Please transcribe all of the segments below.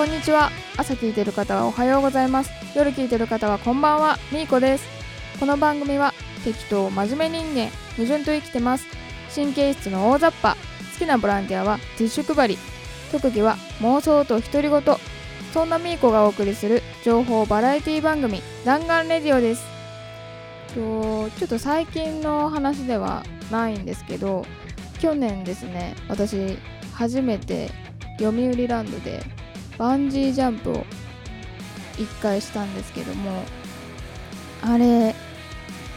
こんにちは。朝聞いてる方はおはようございます。夜聞いてる方はこんばんは。みーこです。この番組は適当真面目人間矛盾と生きてます。神経質の大雑把好きなボランティアはティッシュ配り。特技は妄想と独り言。そんなみーこがお送りする情報バラエティ番組弾丸レディオです。とちょっと最近の話ではないんですけど去年ですね私初めて読売ランドでバンジージャンプを1回したんですけどもあれ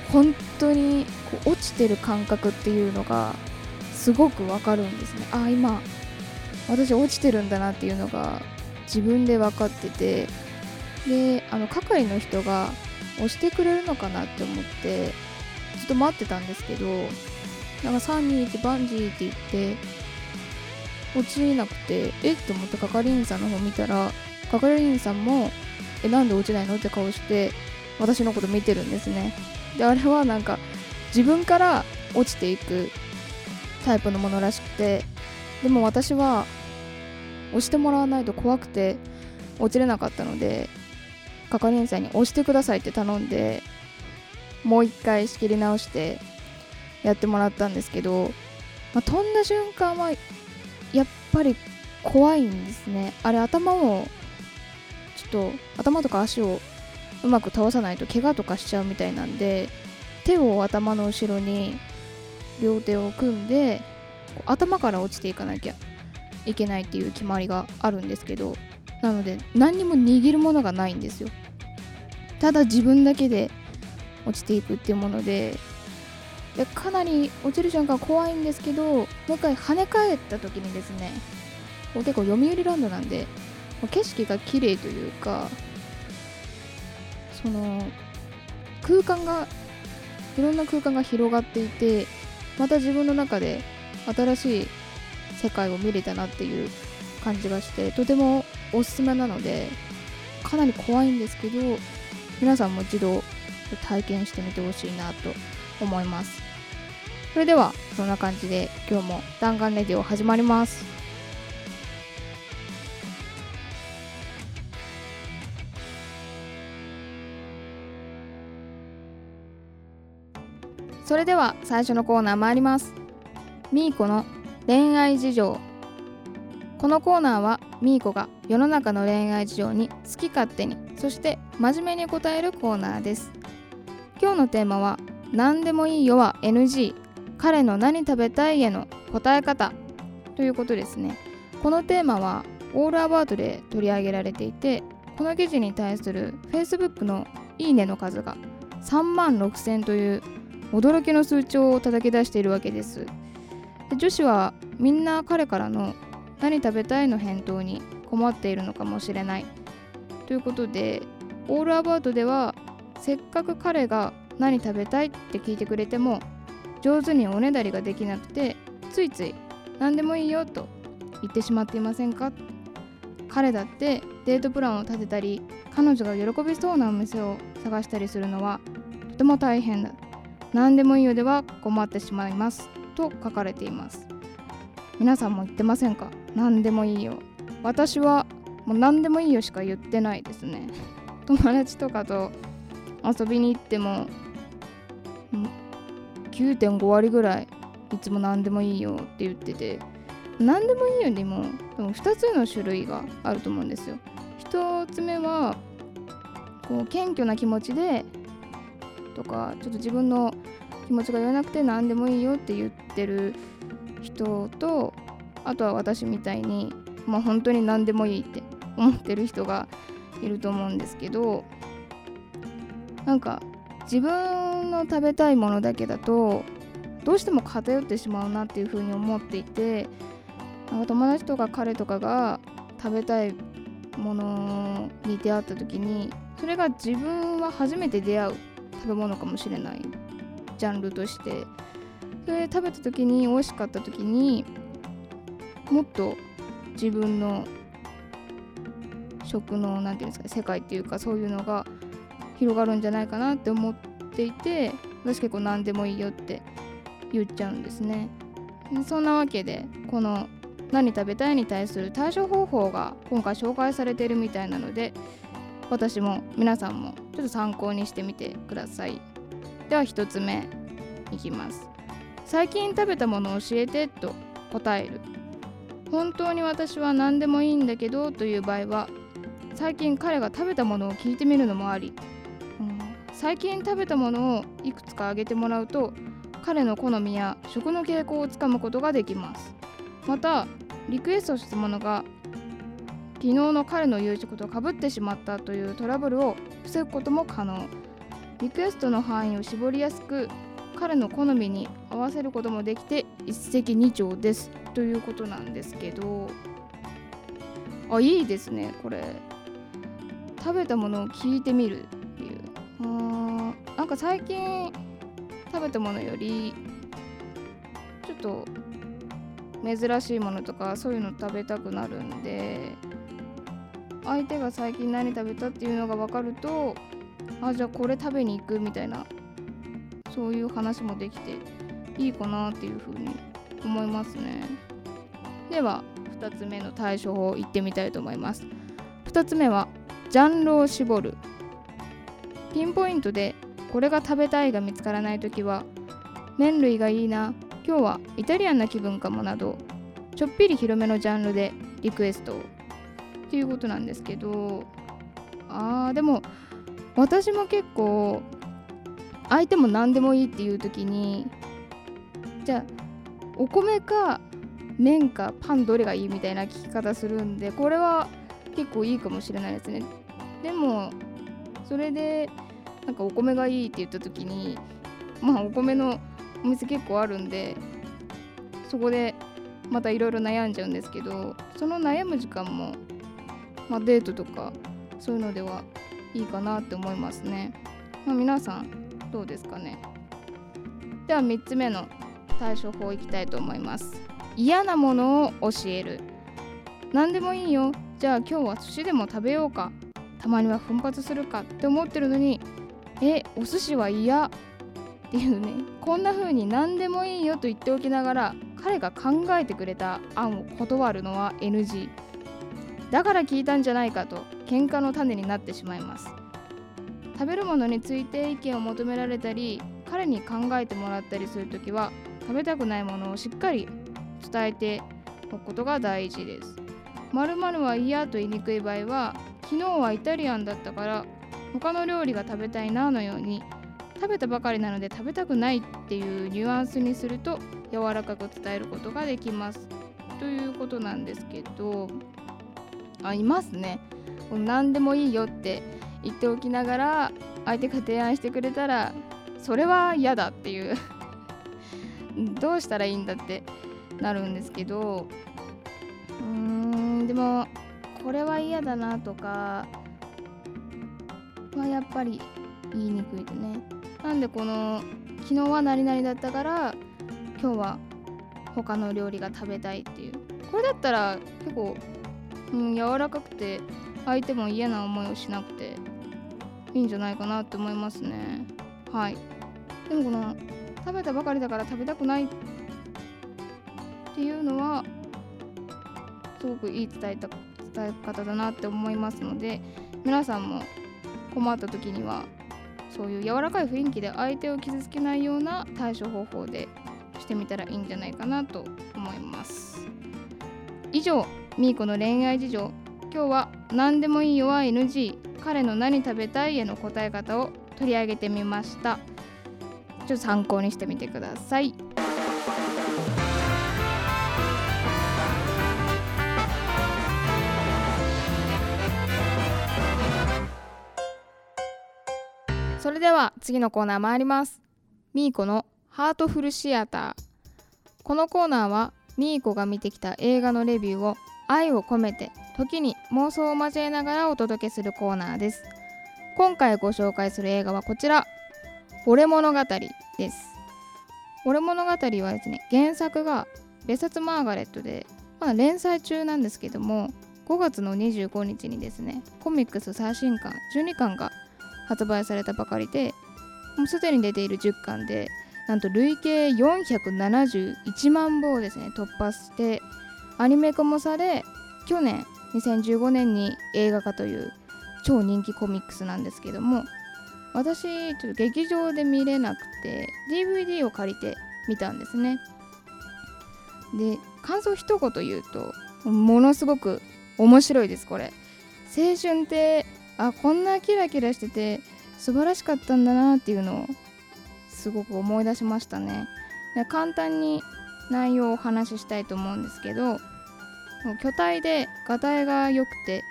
本当にこう落ちてる感覚っていうのがすごくわかるんですね。あ今私落ちてるんだなっていうのが自分で分かっててであの係の人が押してくれるのかなって思ってずっと待ってたんですけどなんか3、2ってバンジーって言って落ちなくてえ？って思って係員さんの方見たら係員さんもえなんで落ちないの？って顔して私のこと見てるんですね。であれはなんか自分から落ちていくタイプのものらしくてでも私は押してもらわないと怖くて落ちれなかったので係員さんに押してくださいって頼んでもう一回仕切り直してやってもらったんですけど、まあ、飛んだ瞬間はぱり怖いんですね。あれ頭をちょっと頭とか足をうまく倒さないと怪我とかしちゃうみたいなんで手を頭の後ろに両手を組んで頭から落ちていかなきゃいけないっていう決まりがあるんですけどなので何にも握るものがないんですよ。ただ自分だけで落ちていくっていうものででかなり落ちる瞬間怖いんですけどもう一回跳ね返った時にですね結構読売ランドなんで景色が綺麗というかその空間がいろんな空間が広がっていてまた自分の中で新しい世界を見れたなっていう感じがしてとてもおすすめなのでかなり怖いんですけど皆さんも一度体験してみてほしいなと思います。それではそんな感じで今日も弾丸レディオ始まります。それでは最初のコーナー参ります。みーこの恋愛事情。このコーナーはみーこが世の中の恋愛事情に好き勝手にそして真面目に答えるコーナーです。今日のテーマは何でもいいよは NG 彼の何食べたいへの答え方ということですね。このテーマはオールアバートで取り上げられていてこの記事に対する Facebook のいいねの数が3万6000という驚きの数値を叩き出しているわけです。で女子はみんな彼からの何食べたいの返答に困っているのかもしれない。ということでオールアバウトではせっかく彼が何食べたいって聞いてくれても上手におねだりができなくてついつい何でもいいよと言ってしまっていませんか？彼だってデートプランを立てたり彼女が喜びそうなお店を探したりするのはとても大変だ。何でもいいよでは困ってしまいます。と書かれています。皆さんも言ってませんか？何でもいいよ。私はもう何でもいいよしか言ってないですね。友達とかと遊びに行っても9.5割ぐらいいつも何でもいいよって言ってて。何でもいいよにもでも2つの種類があると思うんですよ。1つ目はこう謙虚な気持ちでとかちょっと自分の気持ちが言えなくて何でもいいよって言ってる人とあとは私みたいにまあ本当に何でもいいって思ってる人がいると思うんですけどなんか自分の食べたいものだけだとどうしても偏ってしまうなっていうふうに思っていてなんか友達とか彼とかが食べたいものに出会った時にそれが自分は初めて出会う食べ物かもしれないジャンルとして。それ食べた時に美味しかった時にもっと自分の食の何て言うんですか世界っていうかそういうのが広がるんじゃないかなって思っていて私結構何でもいいよって言っちゃうんですね。そんなわけでこの何食べたいに対する対処方法が今回紹介されているみたいなので私も皆さんもちょっと参考にしてみてください。では1つ目いきます。最近食べたものを教えてと答える。本当に私は何でもいいんだけどという場合は最近彼が食べたものを聞いてみるのもあり、最近食べたものをいくつかあげてもらうと彼の好みや食の傾向をつかむことができます。またリクエストしたものが昨日の彼の言うことかぶってしまったというトラブルを防ぐことも可能。リクエストの範囲を絞りやすく彼の好みに合わせることもできて一石二鳥です。ということなんですけど。あいいですねこれ。食べたものを聞いてみる。なんか最近食べたものよりちょっと珍しいものとかそういうの食べたくなるんで相手が最近何食べたっていうのが分かるとあじゃあこれ食べに行くみたいなそういう話もできていいかなっていうふうに思いますね。では2つ目の対処法いってみたいと思います。2つ目はジャンルを絞る。ピンポイントでこれが食べたいが見つからない時は麺類がいいな今日はイタリアンな気分かもなどちょっぴり広めのジャンルでリクエストっていうことなんですけどあーでも私も結構相手も何でもいいっていう時にじゃあお米か麺かパンどれがいいみたいな聞き方するんでこれは結構いいかもしれないですね。でもそれでなんかお米がいいって言った時にまあお米のお店結構あるんでそこでまたいろいろ悩んじゃうんですけどその悩む時間も、まあ、デートとかそういうのではいいかなって思いますね、まあ、皆さんどうですかね。では3つ目の対処法いきたいと思います。嫌なものを教える。何でもいいよ。じゃあ今日は寿司でも食べようか。たまには奮発するかって思ってるのにえお寿司は嫌。っていうね。こんな風に何でもいいよと言っておきながら彼が考えてくれた案を断るのは NG だから聞いたんじゃないかと喧嘩の種になってしまいます。食べるものについて意見を求められたり彼に考えてもらったりする時は食べたくないものをしっかり伝えておくことが大事です。〇〇は嫌と言いにくい場合は昨日はイタリアンだったから他の料理が食べたいなのように食べたばかりなので食べたくないっていうニュアンスにすると柔らかく伝えることができます。ということなんですけどあいますね。何でもいいよって言っておきながら相手が提案してくれたらそれは嫌だっていう。どうしたらいいんだってなるんですけどうーんでもこれは嫌だなとかはやっぱり言いにくいでね。なんでこの昨日は何々だったから今日は他の料理が食べたいっていう。これだったら結構、うん、柔らかくて相手も嫌な思いをしなくていいんじゃないかなって思いますね。はい。でもこの食べたばかりだから食べたくないっていうのはすごくいい伝えた伝え方だなって思いますので皆さんも困った時にはそういう柔らかい雰囲気で相手を傷つけないような対処方法でしてみたらいいんじゃないかなと思います。以上みーこの恋愛事情。今日は何でもいいよは NG 彼の何食べたいへの答え方を取り上げてみました。ちょっと参考にしてみてください。れでは次のコーナー参ります。みーこのハートフルシアター。このコーナーはみーこが見てきた映画のレビューを愛を込めて時に妄想を交えながらお届けするコーナーです。今回ご紹介する映画はこちら。俺物語です。俺物語はですね原作が別冊マーガレットでまだ連載中なんですけども5月の25日にですねコミックス最新刊12巻が発売されたばかりでもうすでに出ている10巻でなんと累計471万部をですね突破してアニメ化もされ去年2015年に映画化という超人気コミックスなんですけども私ちょっと劇場で見れなくて DVD を借りて見たんですね。で感想一言言うとものすごく面白いですこれ。青春ってあこんなキラキラしてて素晴らしかったんだなっていうのをすごく思い出しましたね。で簡単に内容をお話ししたいと思うんですけど巨体でがたいが良くて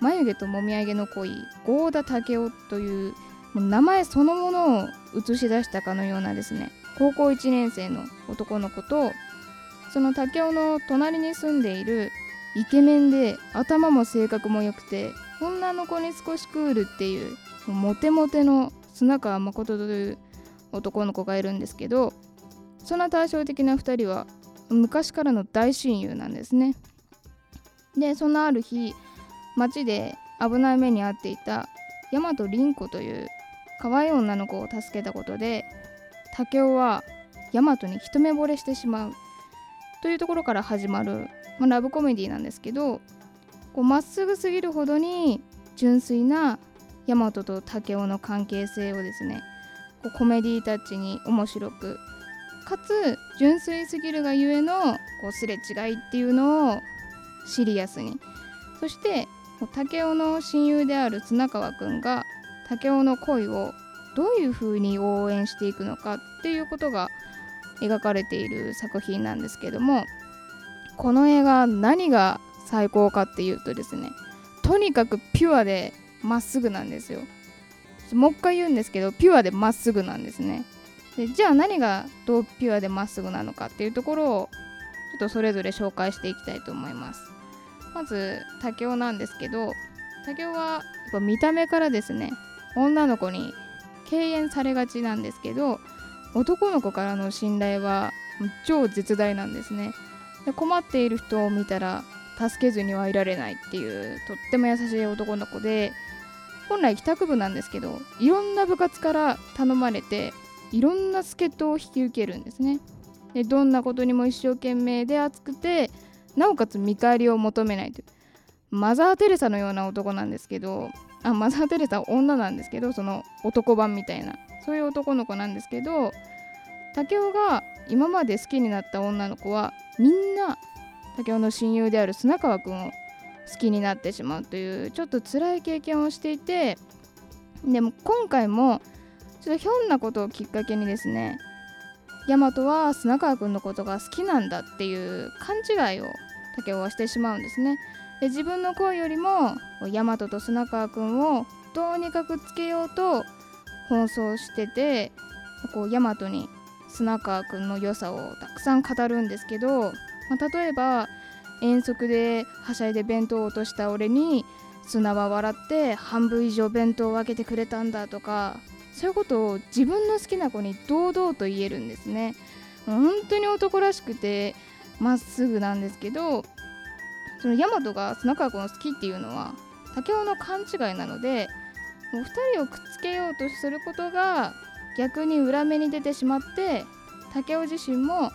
眉毛ともみあげの濃い郷田武雄というう名前そのものを映し出したかのようなですね。高校1年生の男の子とその武雄の隣に住んでいるイケメンで頭も性格も良くて女の子に少しクールっていうモテモテの砂川誠という男の子がいるんですけどそんな対照的な2人は昔からの大親友なんですね。でそのある日街で危ない目に遭っていた大和凛子という可愛い女の子を助けたことで武雄は大和に一目惚れしてしまうというところから始まる、まあ、ラブコメディなんですけどまっすぐすぎるほどに純粋な大和と武雄の関係性をですねこうコメディータッチに面白くかつ純粋すぎるがゆえのこうすれ違いっていうのをシリアスに。そして武雄の親友である綱川くんが武雄の恋をどういう風に応援していくのかっていうことが描かれている作品なんですけどもこの映画何が最高かっていうとですねとにかくピュアでまっすぐなんですよ。もう一回言うんですけどピュアでまっすぐなんですね。でじゃあ何がどうピュアでまっすぐなのかっていうところをちょっとそれぞれ紹介していきたいと思います。まず武雄なんですけど武雄はやっぱ見た目からですね女の子に敬遠されがちなんですけど男の子からの信頼は超絶大なんですね。で困っている人を見たら助けずにはいられないっていうとっても優しい男の子で本来帰宅部なんですけどいろんな部活から頼まれていろんな助っ人を引き受けるんですね。でどんなことにも一生懸命で熱くてなおかつ見返りを求めないというマザー・テレサのような男なんですけどあマザー・テレサは女なんですけどその男版みたいなそういう男の子なんですけど武雄が今まで好きになった女の子はみんな武雄の親友である砂川くんを好きになってしまうというちょっと辛い経験をしていてでも今回もちょっとひょんなことをきっかけにですねヤマトは砂川くんのことが好きなんだっていう勘違いを武雄はしてしまうんですね。で自分の声よりもヤマトと砂川くんをどうにかくっつけようと奔走しててこうヤマトに砂川くんの良さをたくさん語るんですけど、まあ、例えば遠足ではしゃいで弁当を落とした俺に砂は笑って半分以上弁当を分けてくれたんだとかそういうことを自分の好きな子に堂々と言えるんですね。本当に男らしくてまっすぐなんですけどそのヤマトが砂川君を好きっていうのは武雄の勘違いなのでもう2人をくっつけようとすることが逆に裏目に出てしまって武雄自身も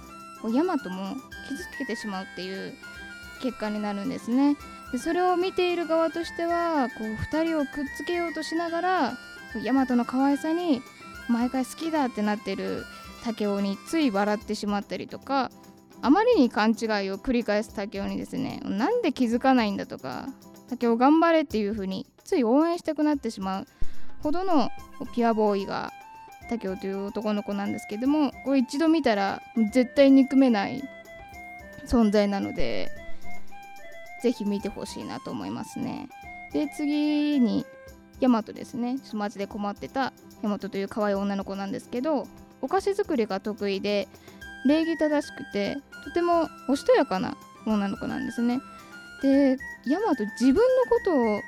ヤマトも傷つけてしまうっていう結果になるんですね。でそれを見ている側としてはこう2人をくっつけようとしながらヤマトの可愛さに毎回好きだってなってる武雄につい笑ってしまったりとかあまりに勘違いを繰り返す武雄にですねなんで気づかないんだとか武雄頑張れっていう風につい応援したくなってしまうほどのピュアボーイが武雄という男の子なんですけどもこれ一度見たら絶対憎めない存在なのでぜひ見てほしいなと思いますねで次にヤマトですねマジで困ってたヤマトという可愛い女の子なんですけどお菓子作りが得意で礼儀正しくてとてもおしとやかな女の子なんですね。でヤマト自分のことをう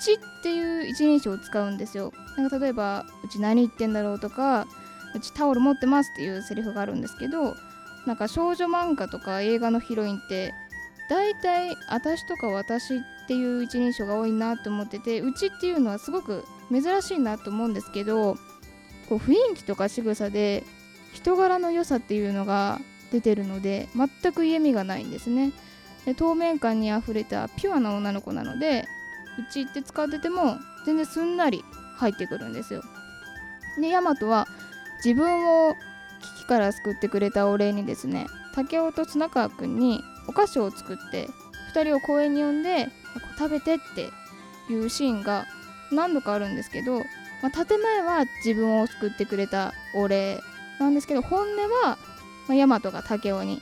ちっていう一人称を使うんですよ。なんか例えばうち何言ってんだろうとかうちタオル持ってますっていうセリフがあるんですけどなんか少女漫画とか映画のヒロインって大体私とか私っていう一人称が多いなと思っててうちっていうのはすごく珍しいなと思うんですけどこう雰囲気とか仕草で人柄の良さっていうのが出てるので全く嫌味がないんですね。で透明感にあふれたピュアな女の子なのでうちって使ってても全然すんなり入ってくるんですよ。でヤマトは自分を危機から救ってくれたお礼にですね竹雄と砂川くんにお菓子を作って2人を公園に呼んで食べてっていうシーンが何度かあるんですけど、まあ、建前は自分を救ってくれたお礼なんですけど本音は、まあ、ヤマトが竹雄に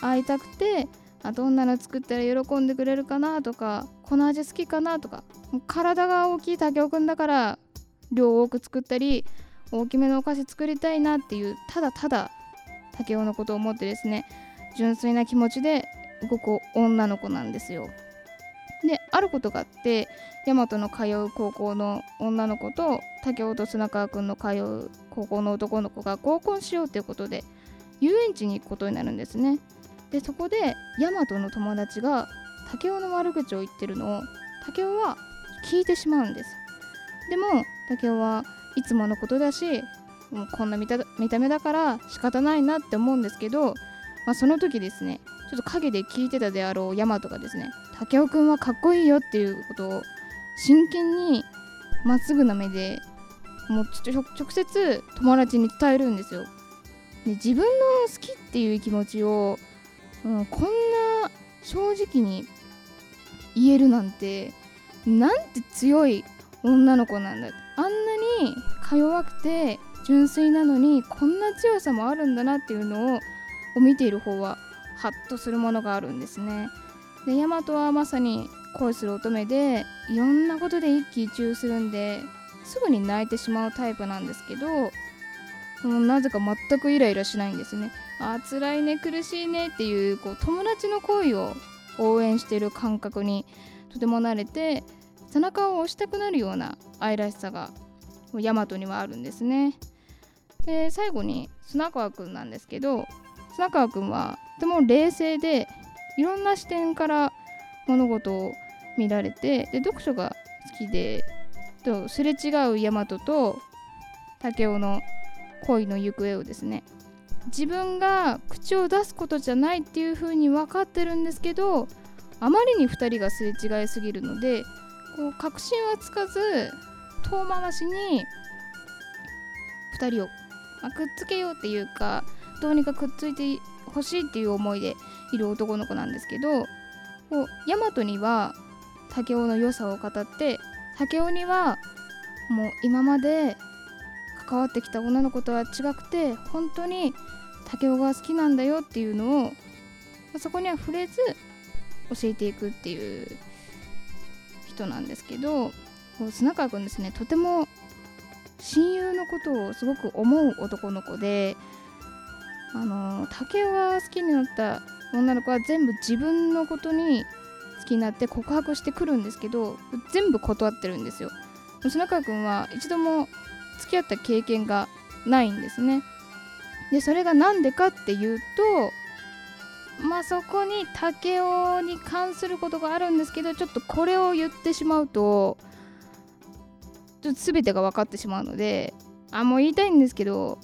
会いたくてあどんなの作ったら喜んでくれるかなとかこの味好きかなとか体が大きい竹雄くんだから量多く作ったり大きめのお菓子作りたいなっていうただただ竹雄のことを思ってですね純粋な気持ちで動く女の子なんですよ。であることがあって大和の通う高校の女の子と竹雄と砂川くんの通う高校の男の子が合コンしようということで遊園地に行くことになるんですね。でそこで大和の友達が竹雄の悪口を言ってるのを竹雄は聞いてしまうんです。でも竹雄はいつものことだしもうこんな見た見た目だから仕方ないなって思うんですけど、まあ、その時ですねちょっと陰で聞いてたであろうヤマトがですね武雄くんはかっこいいよっていうことを真剣にまっすぐな目でもうちょ直接友達に伝えるんですよ。で自分の好きっていう気持ちを、うん、こんな正直に言えるなんてなんて強い女の子なんだあんなにか弱くて純粋なのにこんな強さもあるんだなっていうのを見ている方はハッとするものがあるんですね。でヤマトはまさに恋する乙女でいろんなことで一喜一憂するんですぐに泣いてしまうタイプなんですけどもうなぜか全くイライラしないんですね。あ辛いね苦しいねっていうこう友達の恋を応援してる感覚にとても慣れて背中を押したくなるような愛らしさがヤマトにはあるんですね。で最後に砂川くんなんですけど砂川くんはとても冷静でいろんな視点から物事を見られてで読書が好きでとすれ違う大和と武雄の恋の行方をですね自分が口を出すことじゃないっていう風に分かってるんですけどあまりに2人がすれ違いすぎるのでこう確信はつかず遠回しに2人を、まあ、くっつけようっていうかどうにかくっついてほしいっていう思いでいる男の子なんですけどこう大和には武雄の良さを語って武雄にはもう今まで関わってきた女の子とは違くて本当に武雄が好きなんだよっていうのをそこには触れず教えていくっていう人なんですけど砂川君ですねとても親友のことをすごく思う男の子であの竹が好きになった女の子は全部自分のことに好きになって告白してくるんですけど全部断ってるんですよ。砂川君は一度も付き合った経験がないんですね。でそれが何でかっていうとまあそこに竹雄に関することがあるんですけどちょっとこれを言ってしまうとちょっと全てが分かってしまうのであもう言いたいんですけど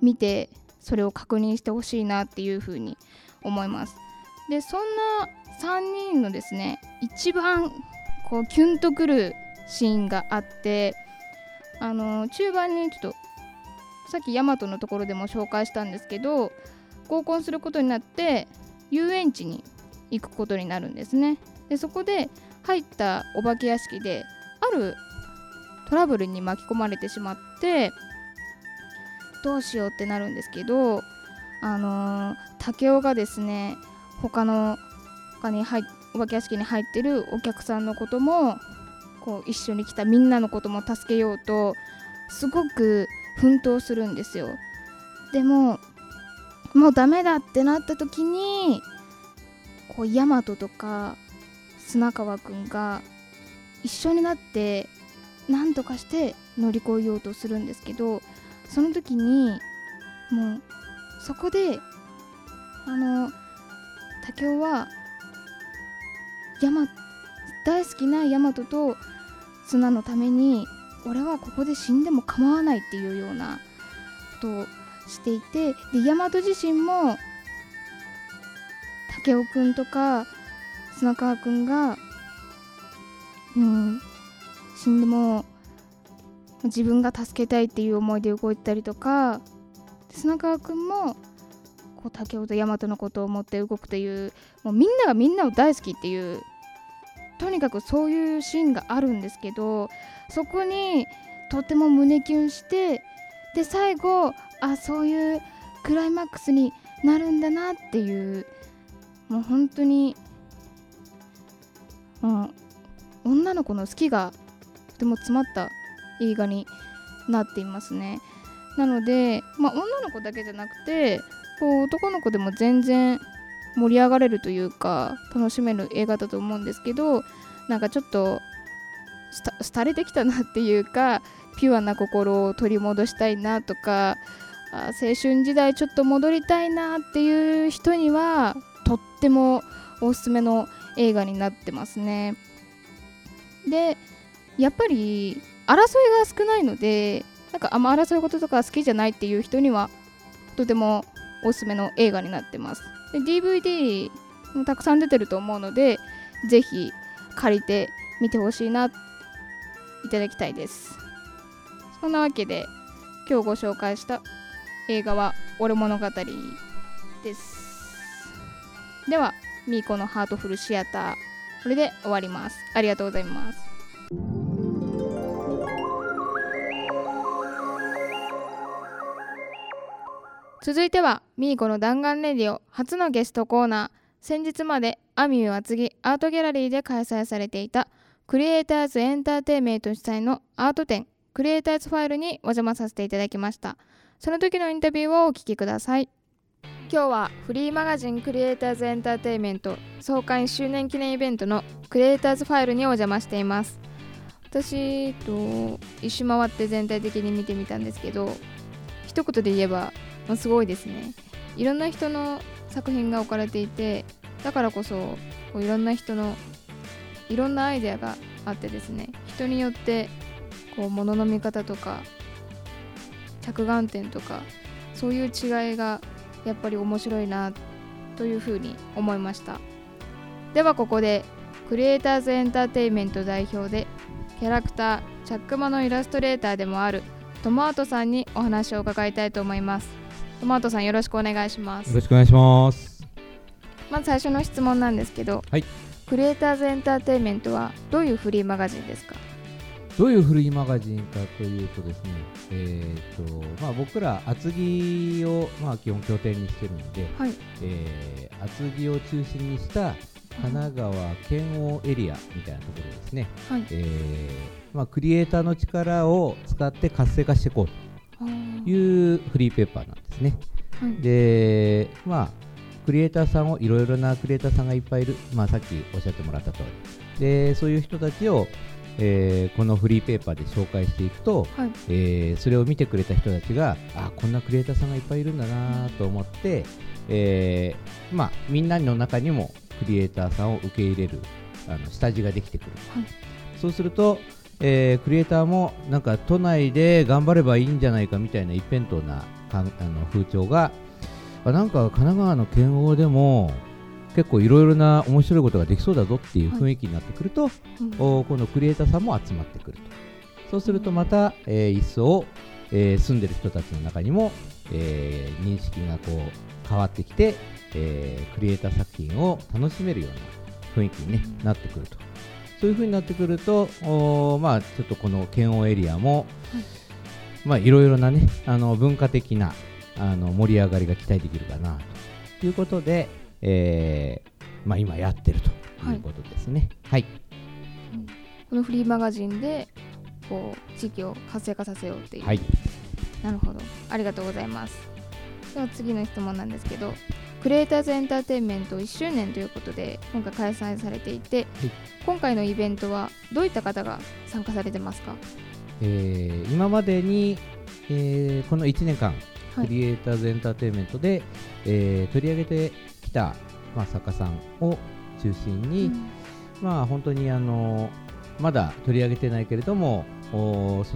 見てそれを確認してほしいなっていうふうに思います。でそんな3人のですね一番こうキュンとくるシーンがあってあの中盤にちょっとさっきヤマトのところでも紹介したんですけど合コンすることになって遊園地に行くことになるんですね。でそこで入ったお化け屋敷であるトラブルに巻き込まれてしまってどうしようってなるんですけどあのー、武雄がですね他の他に入お化け屋敷に入ってるお客さんのこともこう一緒に来たみんなのことも助けようとすごく奮闘するんですよ。でももうダメだってなった時にこう大和とか砂川くんが一緒になって何とかして乗り越えようとするんですけどその時にもうそこであの武雄はヤマ大好きなヤマトと砂のために俺はここで死んでも構わないっていうようなことをしていてでヤマト自身も武雄くんとか砂川くんが、うん、死んでも自分が助けたいっていう思いで動いたりとか砂川くんもこう武雄と大和のことを思って動くというもうみんながみんなを大好きっていうとにかくそういうシーンがあるんですけどそこにとても胸キュンしてで最後あそういうクライマックスになるんだなっていうもう本当に、うん、女の子の好きがとても詰まった映画になっていますね。なので、まあ、女の子だけじゃなくてこう男の子でも全然盛り上がれるというか楽しめる映画だと思うんですけどなんかちょっと廃れてきたなっていうかピュアな心を取り戻したいなとか青春時代ちょっと戻りたいなっていう人にはとってもおすすめの映画になってますね。でやっぱり争いが少ないのでなんかあんま争い事とか好きじゃないっていう人にはとてもおすすめの映画になってます。で DVD もたくさん出てると思うのでぜひ借りてみてほしいないただきたいです。そんなわけで今日ご紹介した映画は「俺物語」です。ではミーコのハートフルシアターこれで終わります。ありがとうございます。続いてはミーコの弾丸レディオ初のゲストコーナー。先日までアミュー厚木アートギャラリーで開催されていたクリエイターズエンターテイメント主催のアート展クリエイターズファイルにお邪魔させていただきました。その時のインタビューをお聞きください。今日はフリーマガジンクリエイターズエンターテイメント創刊1周年記念イベントのクリエイターズファイルにお邪魔しています。私と一周回って全体的に見てみたんですけど一言で言えば、まあ、すごいですね。いろんな人の作品が置かれていてだからこそこういろんな人のいろんなアイデアがあってですね人によってこう物の見方とか着眼点とかそういう違いがやっぱり面白いなというふうに思いました。ではここでクリエイターズエンターテインメント代表でキャラクターチャックマのイラストレーターでもあるトマートさんにお話を伺いたいと思います。トマートさんよろしくお願いします。よろしくお願いします。まず最初の質問なんですけど、はい、クリエイターズエンターテインメントはどういうフリーマガジンですか？どういうフリーマガジンかというとですね、えーとまあ、僕ら厚木を、まあ、基本拠点にしてるので、はい、えー、厚木を中心にした神奈川県央エリアみたいなところですね、はい、えー、まあ、クリエイターの力を使って活性化していこうというフリーペーパーなんですね。はい、でまあクリエイターさんをいろいろなクリエイターさんがいっぱいいる、まあ、さっきおっしゃってもらった通り。でそういう人たちをえー、このフリーペーパーで紹介していくと、はい、えー、それを見てくれた人たちがあこんなクリエイターさんがいっぱいいるんだなと思って、えー、まあ、みんなの中にもクリエイターさんを受け入れるあの下地ができてくる、はい、そうすると、えクリエイターもなんか都内で頑張ればいいんじゃないかみたいな一辺倒なかあの風潮がなんか神奈川の県央でも結構いろいろな面白いことができそうだぞっていう雰囲気になってくると、はいうん、このクリエイターさんも集まってくると。そうするとまた、えー、一層、えー、住んでる人たちの中にも、えー、認識がこう変わってきて、えー、クリエイター作品を楽しめるような雰囲気に、ね、なってくると。そういう風になってくるとお、まあ、ちょっとこの県央エリアも、はい。まあ、いろいろなねあの文化的なあの盛り上がりが期待できるかなということで、えーまあ、今やってるということですね。はい、はい、このフリーマガジンでこう地域を活性化させようっていう、はい、なるほど。ありがとうございます。では次の質問なんですけどクリエイターズエンターテインメント1周年ということで今回開催されていて、はい、今回のイベントはどういった方が参加されてますか、えー、今までに、えー、この1年間、クリエイターズエンターテインメントで、えー、取り上げてきた、まあ、作家さんを中心に、うん、まあ本当にあのまだ取り上げてないけれどもそ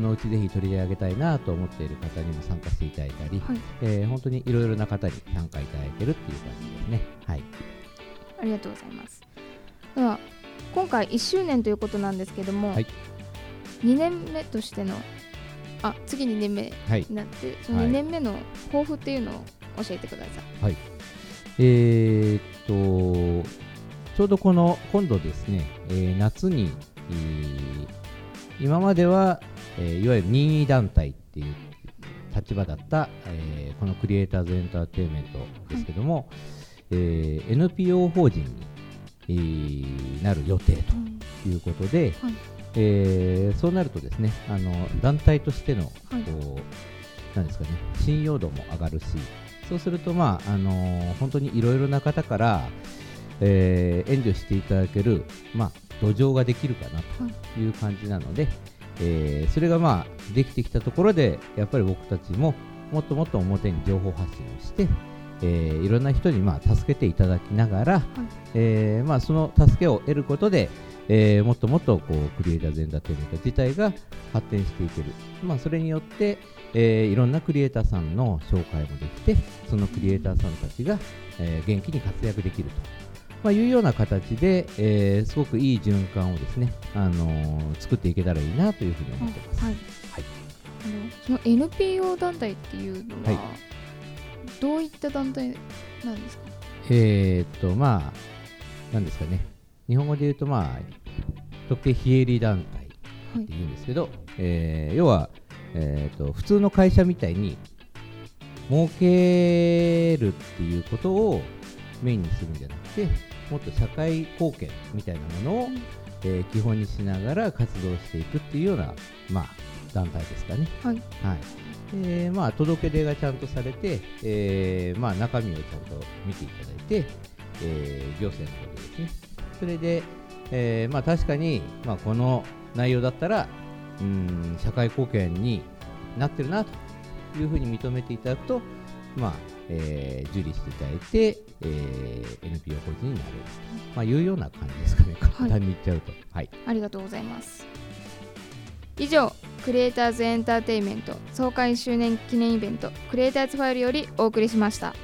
のうちぜひ取り上げたいなと思っている方にも参加していただいたり、はい、えー、本当にいろいろな方に参加いただいているっていう感じですね。はい、ありがとうございます。では今回1周年ということなんですけども、はい、2年目としてのあ次2年目になって、はい、その2年目の抱負っていうのを教えてください。はい、えー、っとちょうどこの今度ですね、えー、夏に、えー、今までは、えー、いわゆる任意団体っていう立場だった、えー、このクリエイターズエンターテインメントですけども、はい、えー、NPO 法人に、えー、なる予定ということで、はい、えー、そうなるとですねあの団体としての、こうなんですかね信用度も上がるしそうすると、まああのー、本当にいろいろな方から、えー、援助していただける、まあ、土壌ができるかなという感じなので、はい、えー、それが、まあ、できてきたところでやっぱり僕たちももっともっと表に情報発信をして、えー、いろんな人に、まあ、助けていただきながら、はい、えー、まあ、その助けを得ることで、えー、もっともっとこうクリエイターズエンターテインメント自体が発展していける、まあ、それによって、えー、いろんなクリエイターさんの紹介もできてそのクリエイターさんたちが、えー、元気に活躍できると、まあ、いうような形で、えー、すごくいい循環をですね、あのー、作っていけたらいいなというふうに思ってます。はい、はい、あのその NPO 団体っていうのは、はい、どういった団体なんですか？えー、っとまあなんですかね。日本語で言うと、まあ、特定非営利団体っていうんですけど、はい、えー、要は、えーと、普通の会社みたいに儲けるっていうことをメインにするんじゃなくてもっと社会貢献みたいなものを、うん、えー、基本にしながら活動していくっていうような、まあ、団体ですかね。はい、はい。えーまあ、届け出がちゃんとされて、えーまあ、中身をちゃんと見ていただいて、えー、行政のことですね。それで、えー、まあ、確かに、まあ、この内容だったらうん社会貢献になってるなというふうに認めていただくと、まあえー、受理していただいて、えー、NPO 法人になる、まあ、いうような感じですかね、簡単に言っちゃうと、はい、はい、ありがとうございます。以上クリエイターズエンターテインメント創刊周年記念イベントクリエイターズファイルよりお送りしました。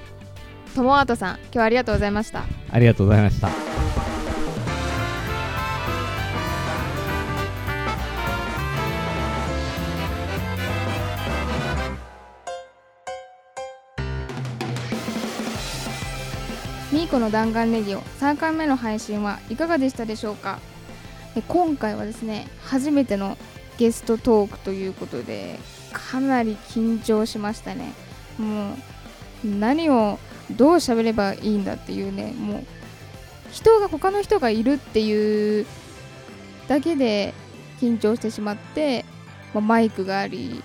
友アさん今日はありがとうございました。ありがとうございましたミーコの弾丸レディオ3回目の配信はいかがでしたでしょうか？今回はですね初めてのゲストトークということでかなり緊張しましたね。もう何をどう喋ればいいんだっていうねもう人が他の人がいるっていうだけで緊張してしまって、まあ、マイクがあり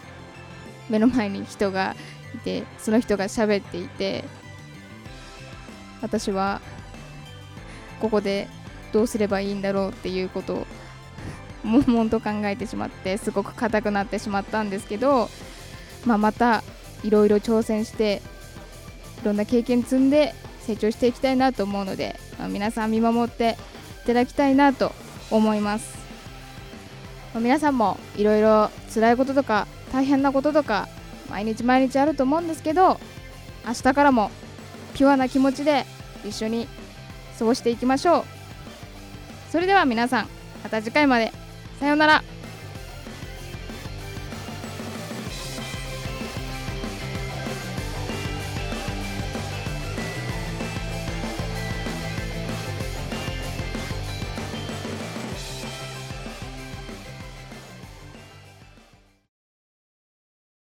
目の前に人がいてその人が喋っていて私はここでどうすればいいんだろうっていうことを悶々と考えてしまってすごく硬くなってしまったんですけど、まあ、またいろいろ挑戦していろんな経験積んで成長していきたいなと思うので、まあ、皆さん見守っていただきたいなと思います、まあ、皆さんもいろいろ辛いこととか大変なこととか毎日毎日あると思うんですけど明日からもピュアな気持ちで一緒に過ごしていきましょう。それでは皆さんまた次回まで。さようなら。